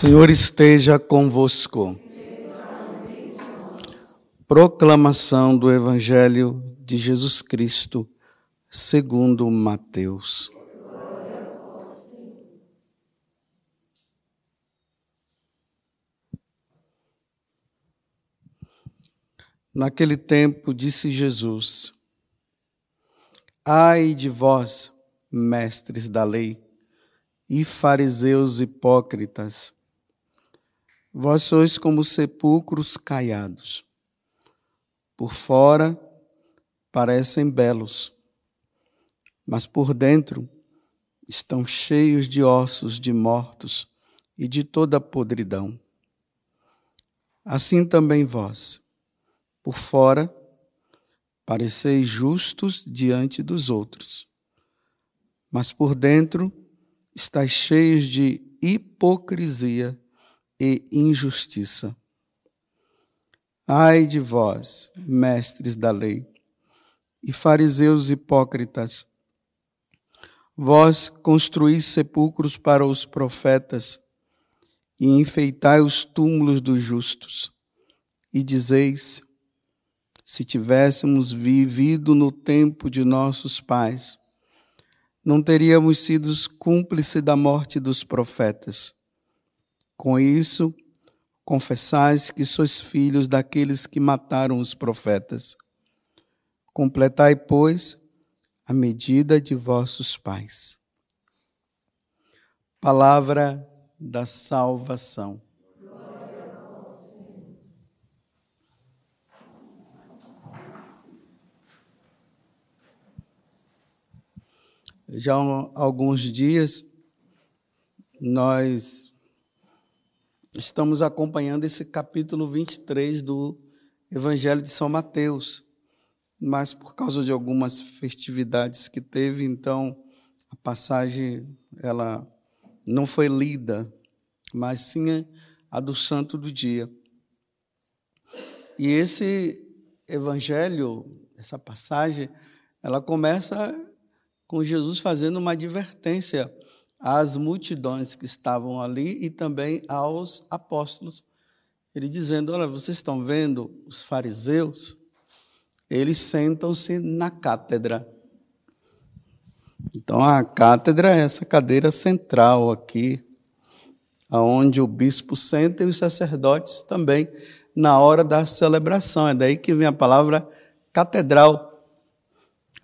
Senhor esteja convosco. Proclamação do Evangelho de Jesus Cristo, segundo Mateus. Naquele tempo disse Jesus: Ai de vós, mestres da lei e fariseus hipócritas, Vós sois como sepulcros caiados. Por fora parecem belos, mas por dentro estão cheios de ossos de mortos e de toda podridão. Assim também vós, por fora, pareceis justos diante dos outros, mas por dentro estáis cheios de hipocrisia e injustiça. Ai de vós, mestres da lei, e fariseus hipócritas, vós construís sepulcros para os profetas e enfeitai os túmulos dos justos, e dizeis: se tivéssemos vivido no tempo de nossos pais, não teríamos sido cúmplices da morte dos profetas. Com isso, confessais que sois filhos daqueles que mataram os profetas. Completai, pois, a medida de vossos pais. Palavra da salvação. Já há alguns dias nós estamos acompanhando esse capítulo 23 do Evangelho de São Mateus. Mas por causa de algumas festividades que teve, então a passagem ela não foi lida, mas sim a do santo do dia. E esse evangelho, essa passagem, ela começa com Jesus fazendo uma advertência às multidões que estavam ali e também aos apóstolos. Ele dizendo: Olha, vocês estão vendo os fariseus? Eles sentam-se na cátedra. Então, a cátedra é essa cadeira central aqui, aonde o bispo senta e os sacerdotes também, na hora da celebração. É daí que vem a palavra catedral.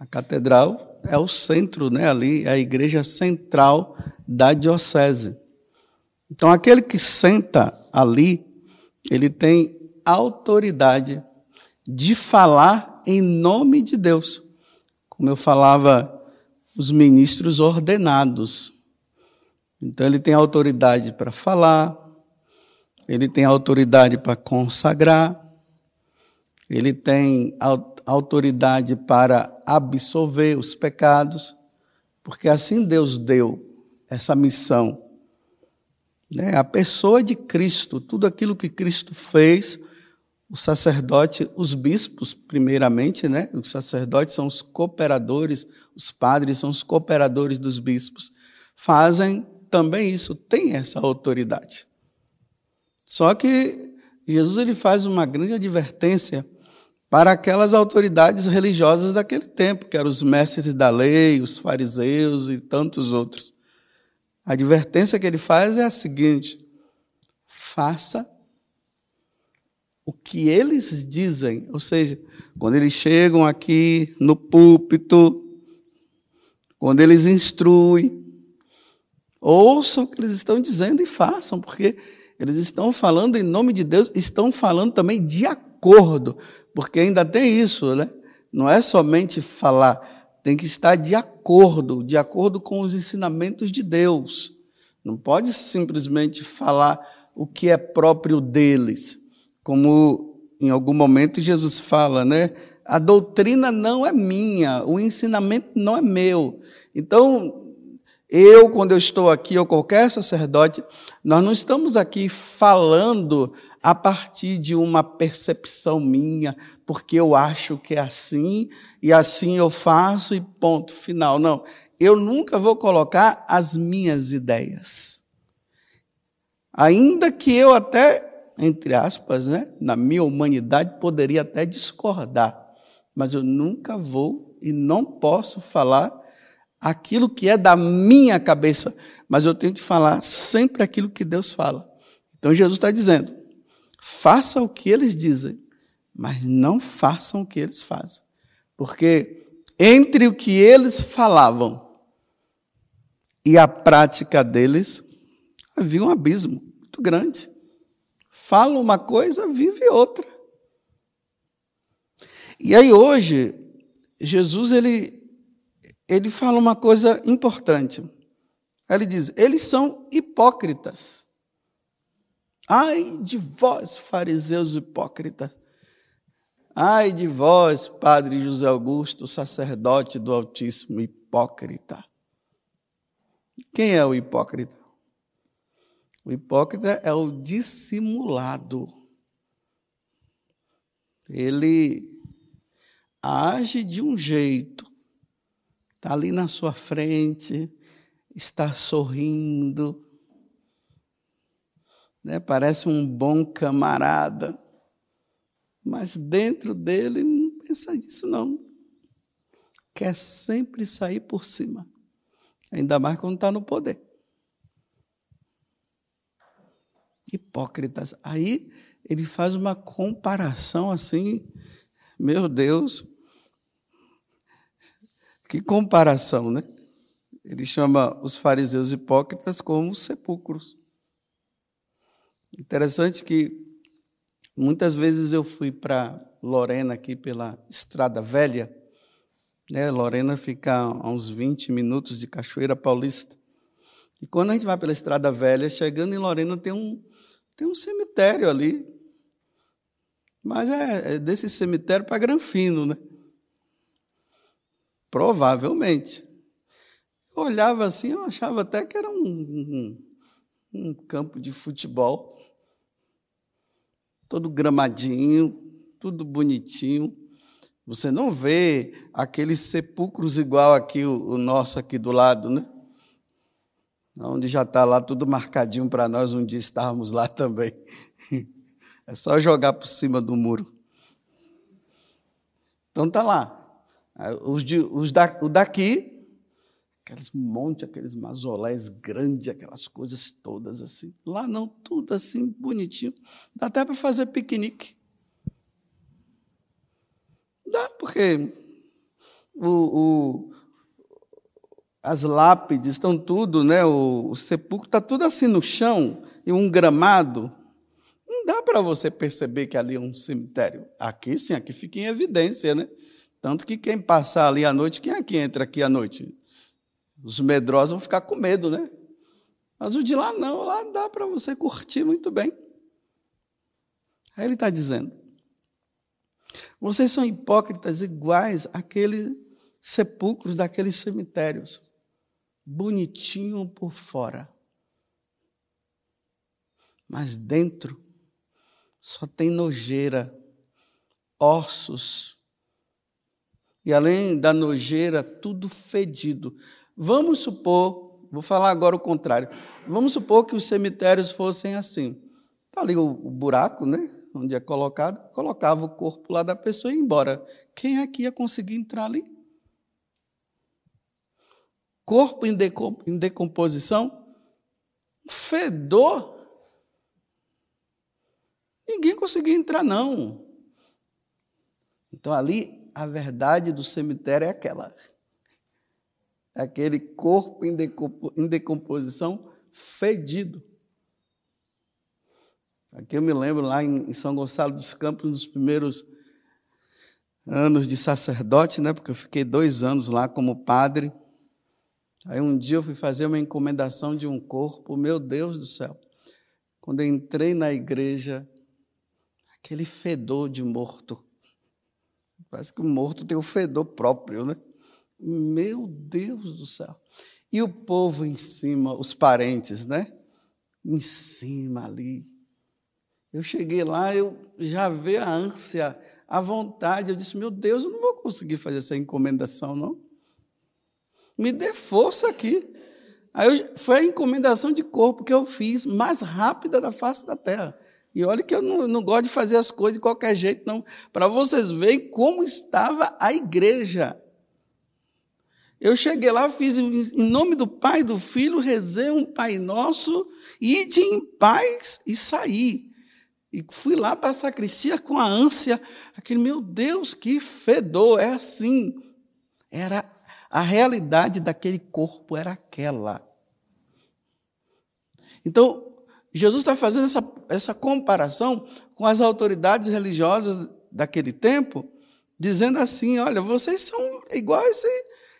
A catedral é o centro, né, ali, é a igreja central da diocese. Então, aquele que senta ali, ele tem autoridade de falar em nome de Deus. Como eu falava, os ministros ordenados. Então, ele tem autoridade para falar, ele tem autoridade para consagrar, ele tem autoridade para absolver os pecados, porque assim Deus deu essa missão. Né? A pessoa de Cristo, tudo aquilo que Cristo fez, o sacerdote, os bispos, primeiramente, né? os sacerdotes são os cooperadores, os padres são os cooperadores dos bispos, fazem também isso, tem essa autoridade. Só que Jesus ele faz uma grande advertência para aquelas autoridades religiosas daquele tempo, que eram os mestres da lei, os fariseus e tantos outros. A advertência que ele faz é a seguinte: faça o que eles dizem, ou seja, quando eles chegam aqui no púlpito, quando eles instruem, ouçam o que eles estão dizendo e façam, porque eles estão falando em nome de Deus, estão falando também de acordo porque ainda tem isso, né? Não é somente falar, tem que estar de acordo, de acordo com os ensinamentos de Deus. Não pode simplesmente falar o que é próprio deles, como em algum momento Jesus fala, né? A doutrina não é minha, o ensinamento não é meu. Então, eu, quando eu estou aqui, ou qualquer sacerdote, nós não estamos aqui falando a partir de uma percepção minha, porque eu acho que é assim, e assim eu faço, e ponto final. Não, eu nunca vou colocar as minhas ideias. Ainda que eu até, entre aspas, né, na minha humanidade, poderia até discordar, mas eu nunca vou e não posso falar aquilo que é da minha cabeça, mas eu tenho que falar sempre aquilo que Deus fala. Então Jesus está dizendo: faça o que eles dizem, mas não façam o que eles fazem. Porque entre o que eles falavam e a prática deles, havia um abismo muito grande. Fala uma coisa, vive outra. E aí hoje, Jesus ele, ele fala uma coisa importante. Ele diz: eles são hipócritas. Ai de vós, fariseus hipócritas. Ai de vós, Padre José Augusto, sacerdote do Altíssimo, hipócrita. Quem é o hipócrita? O hipócrita é o dissimulado. Ele age de um jeito, está ali na sua frente, está sorrindo, né? parece um bom camarada, mas dentro dele não pensa nisso, não. Quer sempre sair por cima, ainda mais quando está no poder. hipócritas. Aí ele faz uma comparação assim, meu Deus, que comparação, né? Ele chama os fariseus hipócritas como sepulcros. Interessante que muitas vezes eu fui para Lorena aqui pela Estrada Velha, né? Lorena fica a uns 20 minutos de Cachoeira Paulista. E quando a gente vai pela Estrada Velha, chegando em Lorena, tem um, tem um cemitério ali. Mas é, é desse cemitério para Granfino, né? Provavelmente. Eu olhava assim, eu achava até que era um, um, um campo de futebol. Todo gramadinho, tudo bonitinho. Você não vê aqueles sepulcros igual aqui, o, o nosso aqui do lado, né? onde já está lá tudo marcadinho para nós um dia estarmos lá também. É só jogar por cima do muro. Então tá lá. Os, de, os da, o daqui, aqueles montes, aqueles mazolés grandes, aquelas coisas todas assim. Lá não, tudo assim, bonitinho. Dá até para fazer piquenique. Dá, porque o, o, as lápides estão tudo, né? O, o sepulcro está tudo assim no chão e um gramado. Não dá para você perceber que ali é um cemitério. Aqui sim, aqui fica em evidência, né? Tanto que quem passar ali à noite, quem é que entra aqui à noite? Os medrosos vão ficar com medo, né? Mas o de lá não, lá dá para você curtir muito bem. Aí ele está dizendo: vocês são hipócritas iguais àqueles sepulcros daqueles cemitérios bonitinho por fora, mas dentro só tem nojeira, ossos. E além da nojeira, tudo fedido. Vamos supor, vou falar agora o contrário. Vamos supor que os cemitérios fossem assim. Está ali o, o buraco, né? Onde é colocado, colocava o corpo lá da pessoa e ia embora. Quem é que ia conseguir entrar ali? corpo em decomposição, fedor. Ninguém conseguia entrar, não. Então, ali, a verdade do cemitério é aquela. Aquele corpo em decomposição fedido. Aqui eu me lembro lá em São Gonçalo dos Campos, nos primeiros anos de sacerdote, né? Porque eu fiquei dois anos lá como padre. Aí um dia eu fui fazer uma encomendação de um corpo, meu Deus do céu. Quando eu entrei na igreja, aquele fedor de morto. Parece que o morto tem o fedor próprio, né? Meu Deus do céu. E o povo em cima, os parentes, né? Em cima ali. Eu cheguei lá, eu já vi a ânsia, a vontade. Eu disse, meu Deus, eu não vou conseguir fazer essa encomendação, não. Me dê força aqui. Aí eu, foi a encomendação de corpo que eu fiz mais rápida da face da terra. E olha que eu não, não gosto de fazer as coisas de qualquer jeito, não. Para vocês verem como estava a igreja. Eu cheguei lá, fiz em nome do Pai, do Filho, rezei um Pai Nosso, ide em paz e saí. E fui lá para a sacristia com a ânsia, aquele, meu Deus, que fedor, é assim. Era a realidade daquele corpo, era aquela. Então, Jesus está fazendo essa, essa comparação com as autoridades religiosas daquele tempo, dizendo assim: olha, vocês são igual a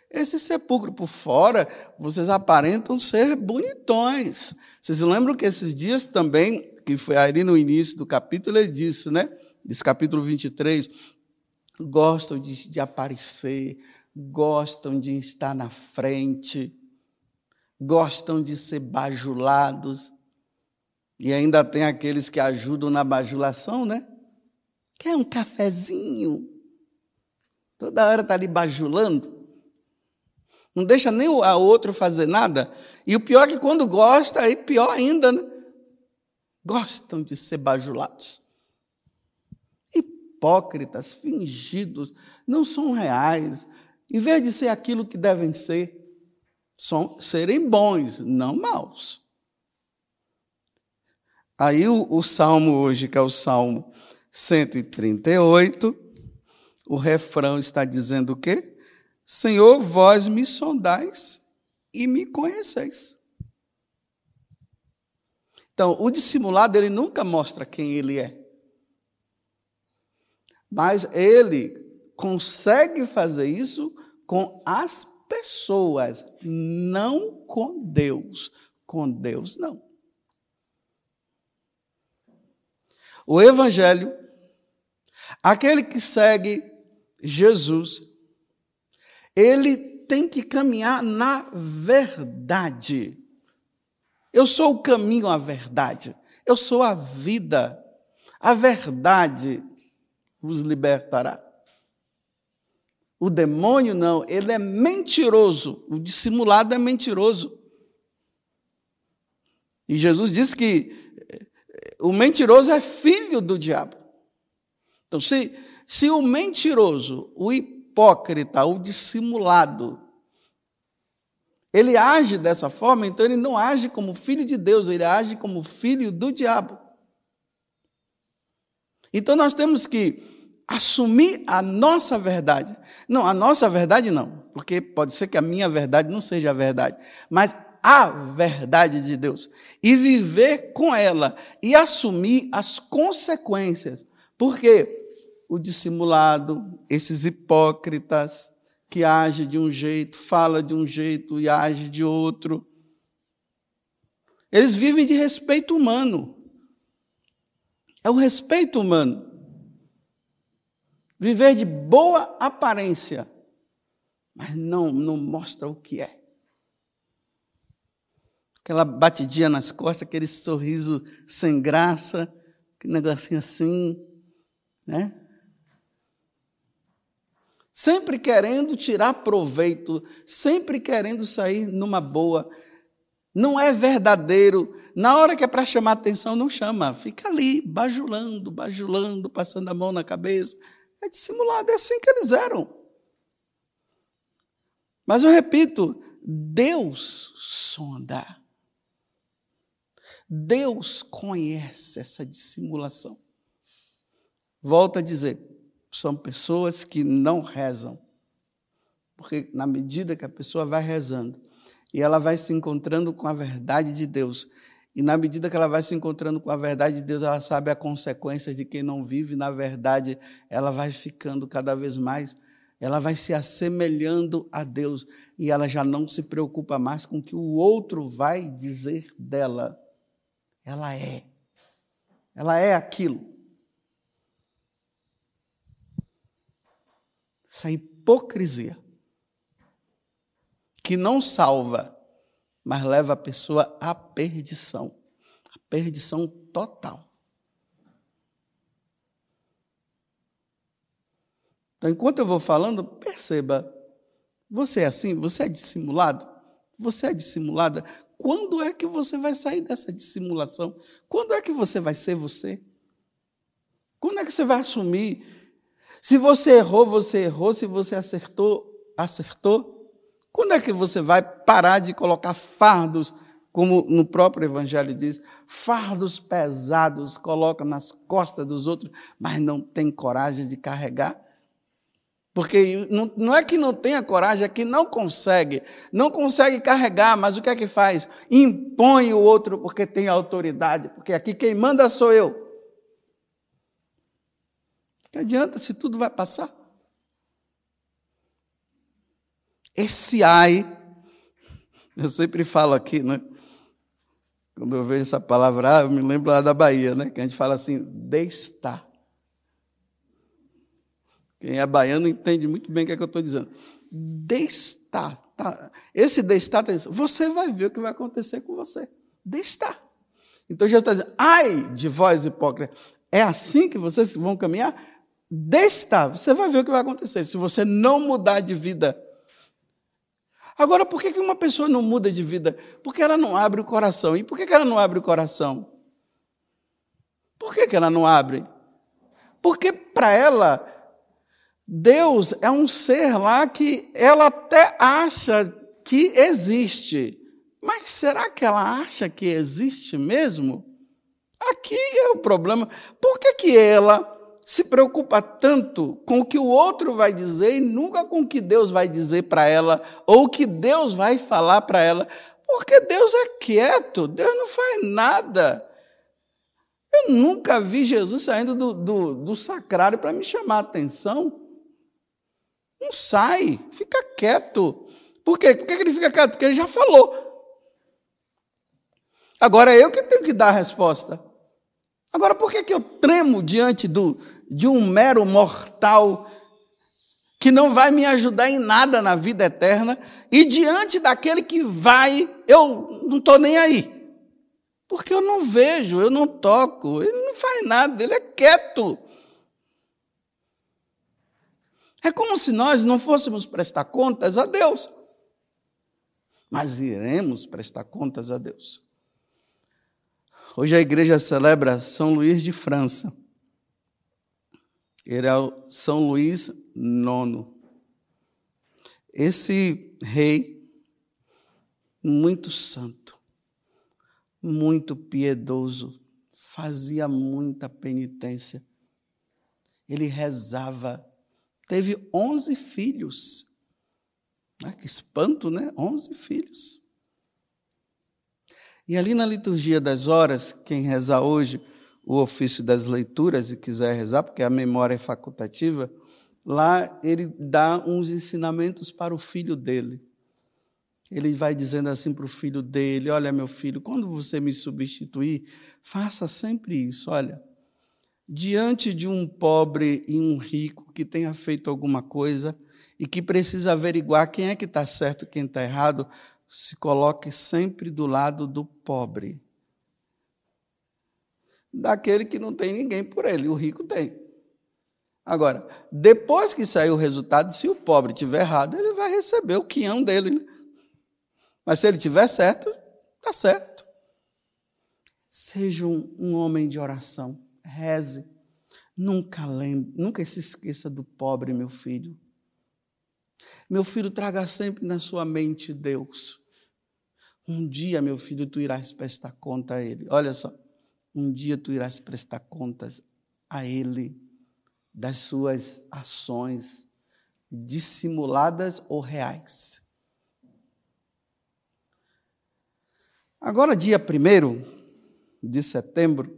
esse, sepulcro. Por fora, vocês aparentam ser bonitões. Vocês lembram que esses dias também, que foi ali no início do capítulo, ele disse, né? Desse capítulo 23, gostam de, de aparecer, gostam de estar na frente gostam de ser bajulados. E ainda tem aqueles que ajudam na bajulação, né? Quer um cafezinho? Toda hora está ali bajulando. Não deixa nem o outro fazer nada. E o pior é que quando gosta, aí pior ainda, né? Gostam de ser bajulados. Hipócritas, fingidos, não são reais. Em vez de ser aquilo que devem ser, são, serem bons, não maus. Aí o, o salmo hoje, que é o salmo 138, o refrão está dizendo o quê? Senhor, vós me sondais e me conheceis. Então, o dissimulado, ele nunca mostra quem ele é. Mas ele consegue fazer isso com as pessoas, não com Deus. Com Deus, não. O Evangelho, aquele que segue Jesus, ele tem que caminhar na verdade. Eu sou o caminho à verdade. Eu sou a vida. A verdade vos libertará. O demônio não, ele é mentiroso. O dissimulado é mentiroso. E Jesus disse que eh, o mentiroso é filho do diabo. Então, se, se o mentiroso, o hipócrita, o dissimulado, ele age dessa forma, então ele não age como filho de Deus, ele age como filho do diabo. Então nós temos que assumir a nossa verdade. Não, a nossa verdade não, porque pode ser que a minha verdade não seja a verdade, mas a verdade de Deus e viver com ela e assumir as consequências. Porque o dissimulado, esses hipócritas que age de um jeito, fala de um jeito e age de outro, eles vivem de respeito humano. É o respeito humano. Viver de boa aparência, mas não, não mostra o que é. Aquela batidinha nas costas, aquele sorriso sem graça, aquele negocinho assim, né? Sempre querendo tirar proveito, sempre querendo sair numa boa. Não é verdadeiro. Na hora que é para chamar atenção, não chama. Fica ali, bajulando, bajulando, passando a mão na cabeça, é dissimulado, é assim que eles eram. Mas eu repito, Deus sonda. Deus conhece essa dissimulação. Volto a dizer, são pessoas que não rezam. Porque na medida que a pessoa vai rezando e ela vai se encontrando com a verdade de Deus, e na medida que ela vai se encontrando com a verdade de Deus, ela sabe a consequência de quem não vive na verdade, ela vai ficando cada vez mais, ela vai se assemelhando a Deus e ela já não se preocupa mais com o que o outro vai dizer dela. Ela é. Ela é aquilo. Essa hipocrisia que não salva mas leva a pessoa à perdição à perdição total. Então, enquanto eu vou falando, perceba, você é assim, você é dissimulado, Você é dissimulada? Quando é que você vai sair dessa dissimulação? Quando é que você vai ser você? Quando é que você vai assumir? Se você errou, você errou. Se você acertou, acertou. Quando é que você vai parar de colocar fardos, como no próprio Evangelho diz, fardos pesados, coloca nas costas dos outros, mas não tem coragem de carregar? Porque não, não é que não tenha coragem, é que não consegue. Não consegue carregar, mas o que é que faz? Impõe o outro porque tem autoridade. Porque aqui quem manda sou eu. Que adianta se tudo vai passar? Esse ai, eu sempre falo aqui, né? Quando eu vejo essa palavra, ah, eu me lembro lá da Bahia, né? Que a gente fala assim, destar. Quem é baiano entende muito bem o que, é que eu estou dizendo. Destar. Tá? Esse destar, tá você vai ver o que vai acontecer com você. Destar. Então Jesus está dizendo, ai de vós hipócritas, é assim que vocês vão caminhar? Destar. Você vai ver o que vai acontecer se você não mudar de vida. Agora, por que uma pessoa não muda de vida? Porque ela não abre o coração. E por que ela não abre o coração? Por que ela não abre? Porque para ela Deus é um ser lá que ela até acha que existe. Mas será que ela acha que existe mesmo? Aqui é o problema. Por que, que ela se preocupa tanto com o que o outro vai dizer e nunca com o que Deus vai dizer para ela, ou o que Deus vai falar para ela? Porque Deus é quieto, Deus não faz nada. Eu nunca vi Jesus saindo do, do, do sacrário para me chamar a atenção. Não sai, fica quieto. Por quê? Por que ele fica quieto? Porque ele já falou. Agora é eu que tenho que dar a resposta. Agora, por que, que eu tremo diante do, de um mero mortal que não vai me ajudar em nada na vida eterna e diante daquele que vai, eu não estou nem aí? Porque eu não vejo, eu não toco, ele não faz nada, ele é quieto. É como se nós não fôssemos prestar contas a Deus. Mas iremos prestar contas a Deus. Hoje a igreja celebra São Luís de França. O São Luís IX. Esse rei, muito santo, muito piedoso, fazia muita penitência. Ele rezava teve 11 filhos. Ah, que espanto, né? 11 filhos. E ali na liturgia das horas, quem rezar hoje o ofício das leituras e quiser rezar, porque a memória é facultativa, lá ele dá uns ensinamentos para o filho dele. Ele vai dizendo assim para o filho dele: Olha, meu filho, quando você me substituir, faça sempre isso. Olha, diante de um pobre e um rico que tenha feito alguma coisa e que precisa averiguar quem é que está certo e quem está errado, se coloque sempre do lado do pobre. Daquele que não tem ninguém por ele, o rico tem. Agora, depois que sair o resultado, se o pobre tiver errado, ele vai receber o quinhão dele. Né? Mas se ele tiver certo, está certo. Seja um, um homem de oração Reze. Nunca lembre, nunca se esqueça do pobre, meu filho. Meu filho, traga sempre na sua mente Deus. Um dia, meu filho, tu irás prestar conta a Ele. Olha só, um dia tu irás prestar contas a Ele das suas ações dissimuladas ou reais. Agora, dia 1 de setembro,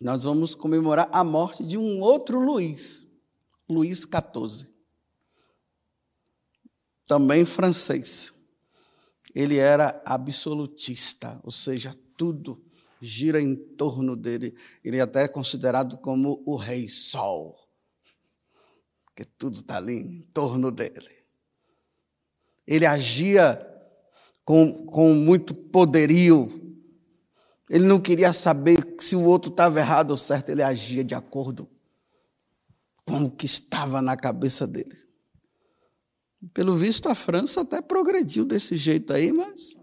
nós vamos comemorar a morte de um outro Luís, Luís XIV, também francês. Ele era absolutista, ou seja, tudo gira em torno dele. Ele é até é considerado como o rei sol, porque tudo está ali em torno dele. Ele agia com, com muito poderio, ele não queria saber se o outro estava errado ou certo, ele agia de acordo com o que estava na cabeça dele. Pelo visto, a França até progrediu desse jeito aí, mas,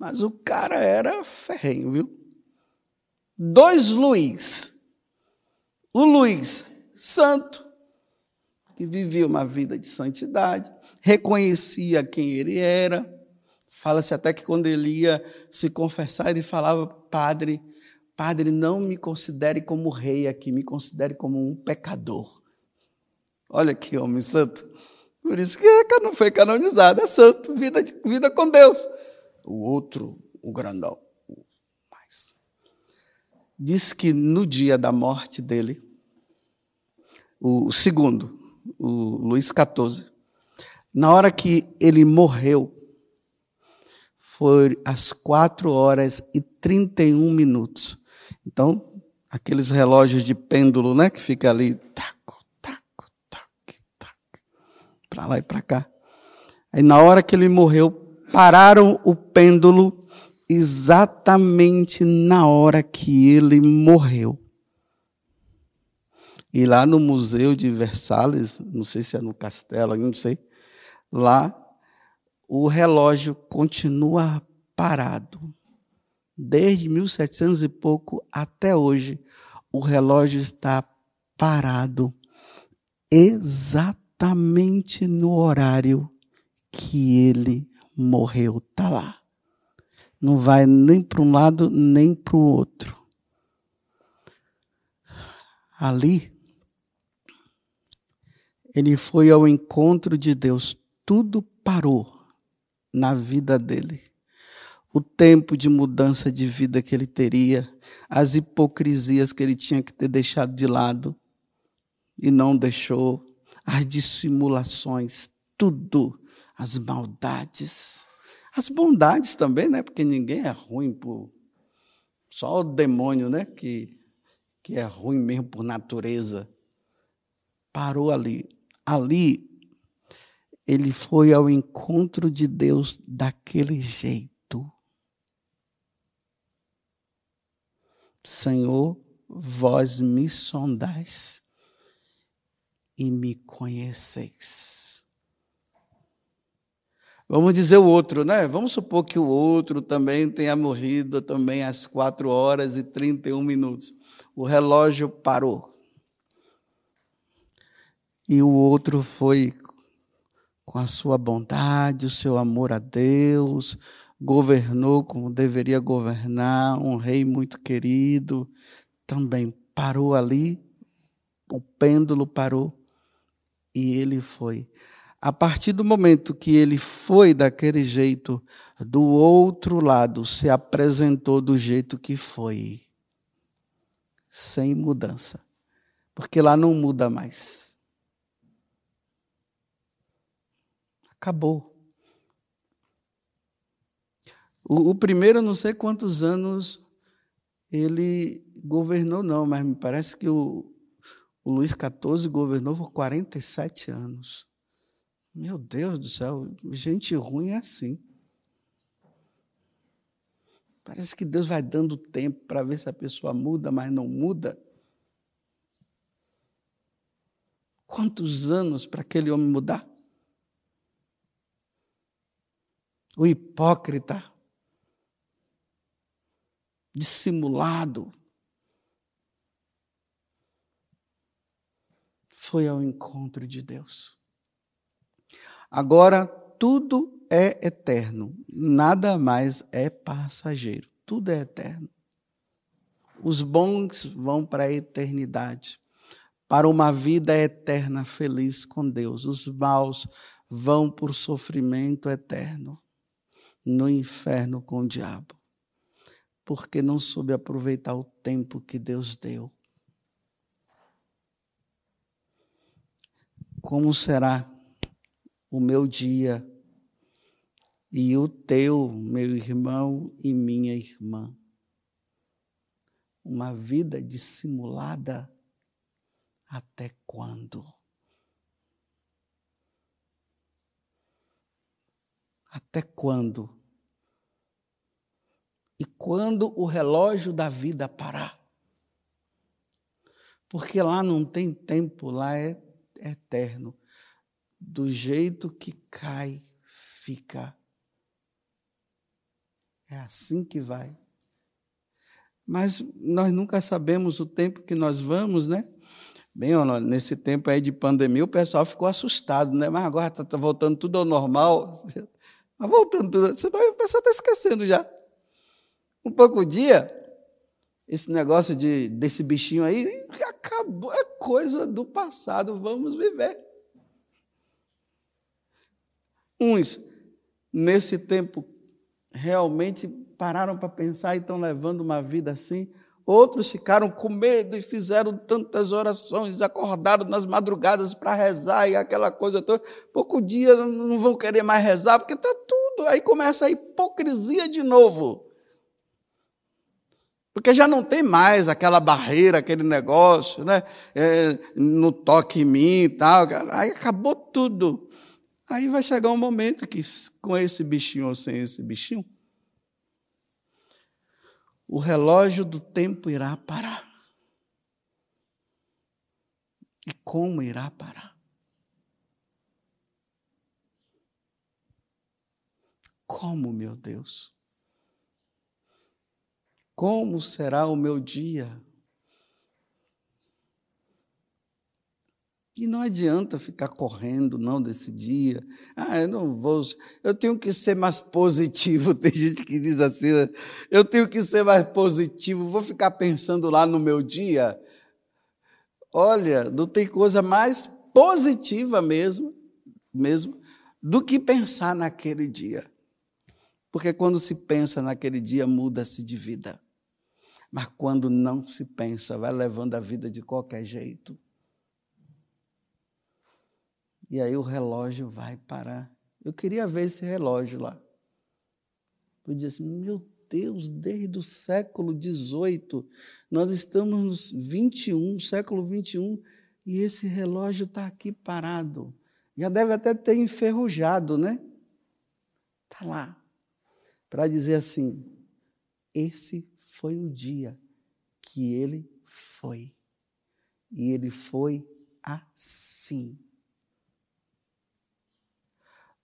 mas o cara era ferrenho, viu? Dois Luiz. O Luiz santo, que vivia uma vida de santidade, reconhecia quem ele era. Fala-se até que quando ele ia se confessar, ele falava: Padre, Padre, não me considere como rei aqui, me considere como um pecador. Olha que homem santo. Por isso que não foi canonizado, é santo, vida, vida com Deus. O outro, o grandão, mais. Diz que no dia da morte dele, o segundo, o Luís XIV, na hora que ele morreu, foi às 4 horas e 31 minutos. Então, aqueles relógios de pêndulo, né, que fica ali, taco, taco, tac, tac, para lá e para cá. Aí na hora que ele morreu, pararam o pêndulo exatamente na hora que ele morreu. E lá no Museu de Versalhes, não sei se é no castelo, não sei, lá o relógio continua parado. Desde 1700 e pouco até hoje, o relógio está parado exatamente no horário que ele morreu. Está lá. Não vai nem para um lado nem para o outro. Ali, ele foi ao encontro de Deus, tudo parou na vida dele. O tempo de mudança de vida que ele teria, as hipocrisias que ele tinha que ter deixado de lado e não deixou, as dissimulações, tudo, as maldades, as bondades também, né? Porque ninguém é ruim por só o demônio, né? Que que é ruim mesmo por natureza. Parou ali. Ali ele foi ao encontro de Deus daquele jeito. Senhor, vós me sondais e me conheceis. Vamos dizer o outro, né? Vamos supor que o outro também tenha morrido também às 4 horas e 31 minutos. O relógio parou. E o outro foi com a sua bondade, o seu amor a Deus, governou como deveria governar, um rei muito querido, também parou ali, o pêndulo parou e ele foi. A partir do momento que ele foi daquele jeito, do outro lado se apresentou do jeito que foi, sem mudança, porque lá não muda mais. Acabou. O, o primeiro, não sei quantos anos ele governou, não, mas me parece que o, o Luiz XIV governou por 47 anos. Meu Deus do céu, gente ruim é assim. Parece que Deus vai dando tempo para ver se a pessoa muda, mas não muda. Quantos anos para aquele homem mudar? o hipócrita, dissimulado, foi ao encontro de Deus. Agora tudo é eterno, nada mais é passageiro, tudo é eterno. Os bons vão para a eternidade, para uma vida eterna feliz com Deus. Os maus vão por sofrimento eterno no inferno com o diabo, porque não soube aproveitar o tempo que Deus deu. Como será o meu dia e o teu, meu irmão e minha irmã? Uma vida dissimulada até quando? Até quando? E quando o relógio da vida parar? Porque lá não tem tempo, lá é, eterno. Do jeito que cai, fica. É assim que vai. Mas nós nunca sabemos o tempo que nós vamos, né? Bem, nesse tempo aí de pandemia, o pessoal ficou assustado, né? Mas agora está tá voltando tudo ao normal. Está voltando tudo. Tá, o pessoal está esquecendo já. Um pouco dia, esse negócio de, desse bichinho aí acabou, é coisa do passado, vamos viver. Uns, nesse tempo, realmente pararam para pensar e estão levando uma vida assim. Outros ficaram com medo e fizeram tantas orações, acordaram nas madrugadas para rezar e aquela coisa toda. Pouco dia não vão querer mais rezar, porque está tudo. Aí começa a hipocrisia de novo. Porque já não tem mais aquela barreira, aquele negócio, né? É, no toque em mim e tal. Aí acabou tudo. Aí vai chegar um momento que, com esse bichinho ou sem esse bichinho, o relógio do tempo irá parar. E como irá parar? Como, meu Deus? Como será o meu dia? E não adianta ficar correndo, não, desse dia. Ah, eu não vou. Eu tenho que ser mais positivo. Tem gente que diz assim: né? eu tenho que ser mais positivo, vou ficar pensando lá no meu dia. Olha, não tem coisa mais positiva mesmo, mesmo, do que pensar naquele dia. Porque quando se pensa naquele dia, muda-se de vida. Mas quando não se pensa, vai levando a vida de qualquer jeito. E aí o relógio vai parar. Eu queria ver esse relógio lá. Eu disse, meu Deus, desde o século XVIII, nós estamos no 21, século 21, e esse relógio está aqui parado. Já deve até ter enferrujado, né? Está lá. Para dizer assim, esse foi o dia que ele foi. E ele foi assim.